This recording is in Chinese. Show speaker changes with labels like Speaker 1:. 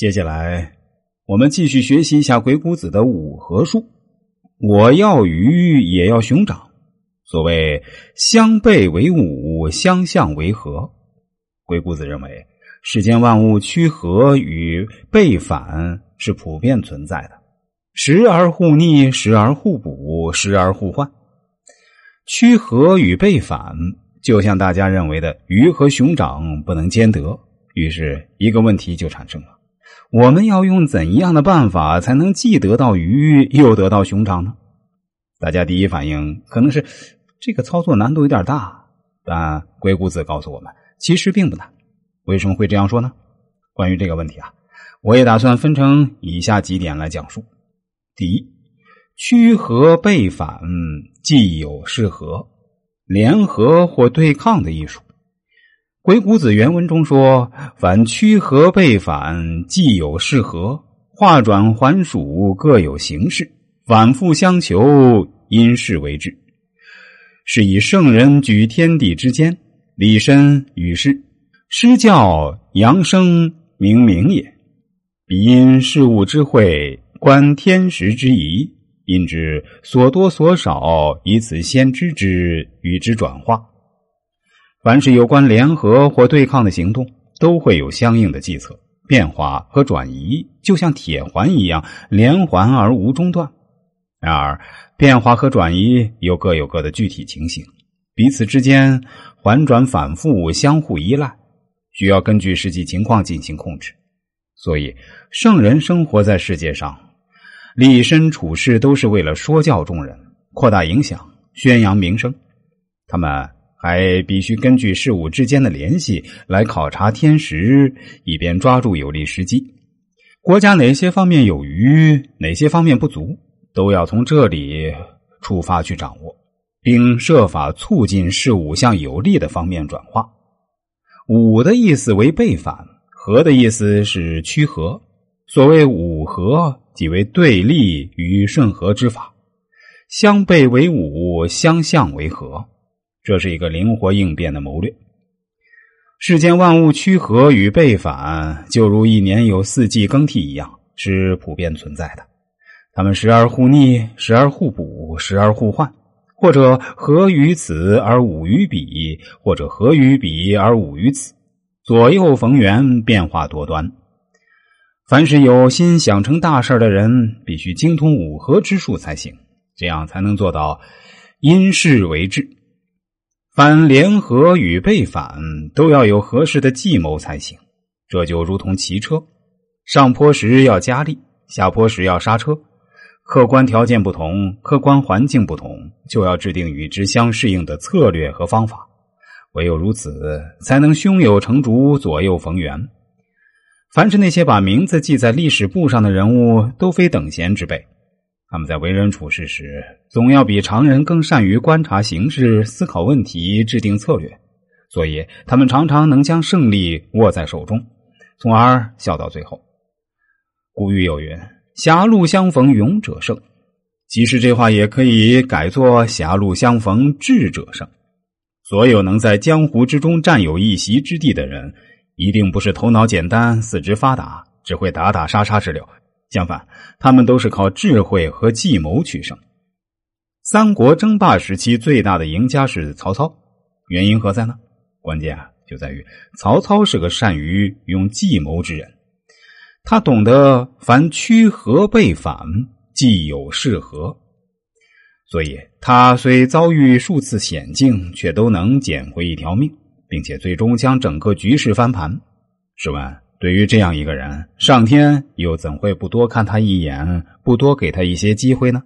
Speaker 1: 接下来，我们继续学习一下鬼谷子的五合术。我要鱼，也要熊掌。所谓相背为伍，相向为合。鬼谷子认为，世间万物趋合与背反是普遍存在的，时而互逆，时而互补，时而互换。趋合与背反，就像大家认为的鱼和熊掌不能兼得，于是一个问题就产生了。我们要用怎样的办法才能既得到鱼又得到熊掌呢？大家第一反应可能是这个操作难度有点大，但鬼谷子告诉我们，其实并不难。为什么会这样说呢？关于这个问题啊，我也打算分成以下几点来讲述。第一，趋合背反既有是合，联合或对抗的艺术。鬼谷子原文中说：“凡趋合背反，既有是合，化转还属，各有形式，反复相求，因事为治。是以圣人举天地之间，理身与世，师教扬声，明明也。彼因事物之会，观天时之宜，因之所多所少，以此先知之，与之转化。”凡是有关联合或对抗的行动，都会有相应的计策、变化和转移，就像铁环一样，连环而无中断。然而，变化和转移又各有各的具体情形，彼此之间环转反复，相互依赖，需要根据实际情况进行控制。所以，圣人生活在世界上，立身处世都是为了说教众人、扩大影响、宣扬名声。他们。还必须根据事物之间的联系来考察天时，以便抓住有利时机。国家哪些方面有余，哪些方面不足，都要从这里出发去掌握，并设法促进事物向有利的方面转化。五的意思为背反，合的意思是趋合。所谓五合，即为对立与顺合之法，相背为五，相向为合。这是一个灵活应变的谋略。世间万物趋合与背反，就如一年有四季更替一样，是普遍存在的。它们时而互逆，时而互补，时而互换，或者合于此而伍于彼，或者合于彼而伍于此，左右逢源，变化多端。凡是有心想成大事的人，必须精通五合之术才行，这样才能做到因事为治。凡联合与背反，都要有合适的计谋才行。这就如同骑车，上坡时要加力，下坡时要刹车。客观条件不同，客观环境不同，就要制定与之相适应的策略和方法。唯有如此，才能胸有成竹，左右逢源。凡是那些把名字记在历史簿上的人物，都非等闲之辈。他们在为人处事时，总要比常人更善于观察形势、思考问题、制定策略，所以他们常常能将胜利握在手中，从而笑到最后。古语有云：“狭路相逢勇者胜。”其实这话也可以改作“狭路相逢智者胜”。所有能在江湖之中占有一席之地的人，一定不是头脑简单、四肢发达、只会打打杀杀之流。相反，他们都是靠智慧和计谋取胜。三国争霸时期最大的赢家是曹操，原因何在呢？关键啊，就在于曹操是个善于用计谋之人，他懂得凡屈和背反，既有是合，所以他虽遭遇数次险境，却都能捡回一条命，并且最终将整个局势翻盘。试问？对于这样一个人，上天又怎会不多看他一眼，不多给他一些机会呢？